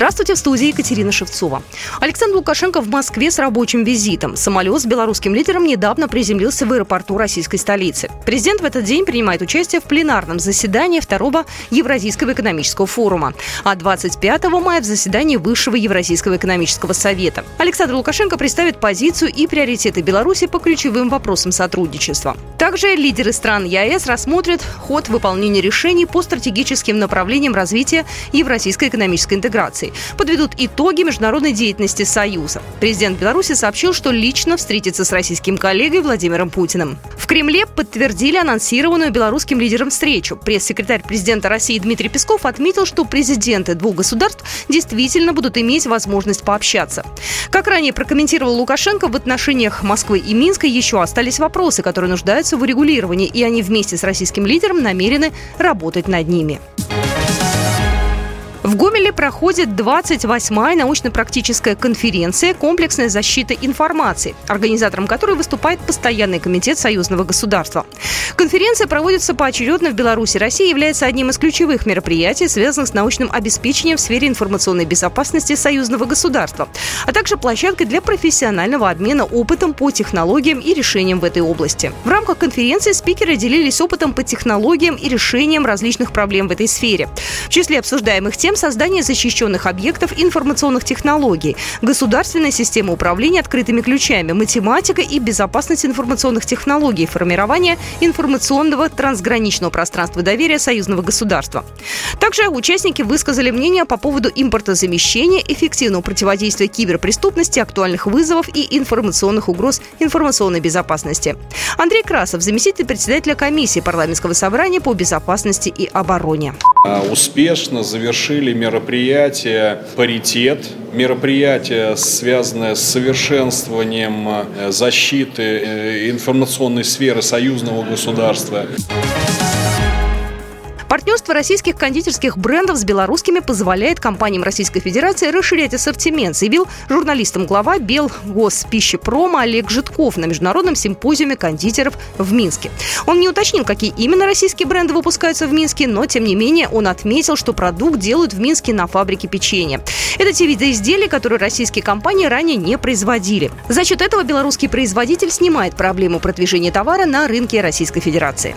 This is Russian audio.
Здравствуйте, в студии Екатерина Шевцова. Александр Лукашенко в Москве с рабочим визитом. Самолет с белорусским лидером недавно приземлился в аэропорту российской столицы. Президент в этот день принимает участие в пленарном заседании второго Евразийского экономического форума, а 25 мая в заседании Высшего Евразийского экономического совета. Александр Лукашенко представит позицию и приоритеты Беларуси по ключевым вопросам сотрудничества. Также лидеры стран ЕАЭС рассмотрят ход выполнения решений по стратегическим направлениям развития евразийской экономической интеграции организаций подведут итоги международной деятельности Союза. Президент Беларуси сообщил, что лично встретится с российским коллегой Владимиром Путиным. В Кремле подтвердили анонсированную белорусским лидером встречу. Пресс-секретарь президента России Дмитрий Песков отметил, что президенты двух государств действительно будут иметь возможность пообщаться. Как ранее прокомментировал Лукашенко, в отношениях Москвы и Минска еще остались вопросы, которые нуждаются в урегулировании, и они вместе с российским лидером намерены работать над ними. В Гомеле проходит 28-я научно-практическая конференция «Комплексная защита информации», организатором которой выступает Постоянный комитет союзного государства. Конференция проводится поочередно в Беларуси. Россия является одним из ключевых мероприятий, связанных с научным обеспечением в сфере информационной безопасности союзного государства, а также площадкой для профессионального обмена опытом по технологиям и решениям в этой области. В рамках конференции спикеры делились опытом по технологиям и решениям различных проблем в этой сфере. В числе обсуждаемых тем создание защищенных объектов информационных технологий, государственная система управления открытыми ключами, математика и безопасность информационных технологий, формирование информационного трансграничного пространства доверия союзного государства. Также участники высказали мнение по поводу импортозамещения, эффективного противодействия киберпреступности, актуальных вызовов и информационных угроз информационной безопасности. Андрей Красов, заместитель председателя комиссии парламентского собрания по безопасности и обороне. А, успешно завершили мероприятие «Паритет», мероприятие, связанное с совершенствованием э, защиты э, информационной сферы союзного государства. Партнерство российских кондитерских брендов с белорусскими позволяет компаниям Российской Федерации расширять ассортимент, заявил журналистам глава Белгоспищепрома Олег Житков на международном симпозиуме кондитеров в Минске. Он не уточнил, какие именно российские бренды выпускаются в Минске, но, тем не менее, он отметил, что продукт делают в Минске на фабрике печенья. Это те виды изделий, которые российские компании ранее не производили. За счет этого белорусский производитель снимает проблему продвижения товара на рынке Российской Федерации.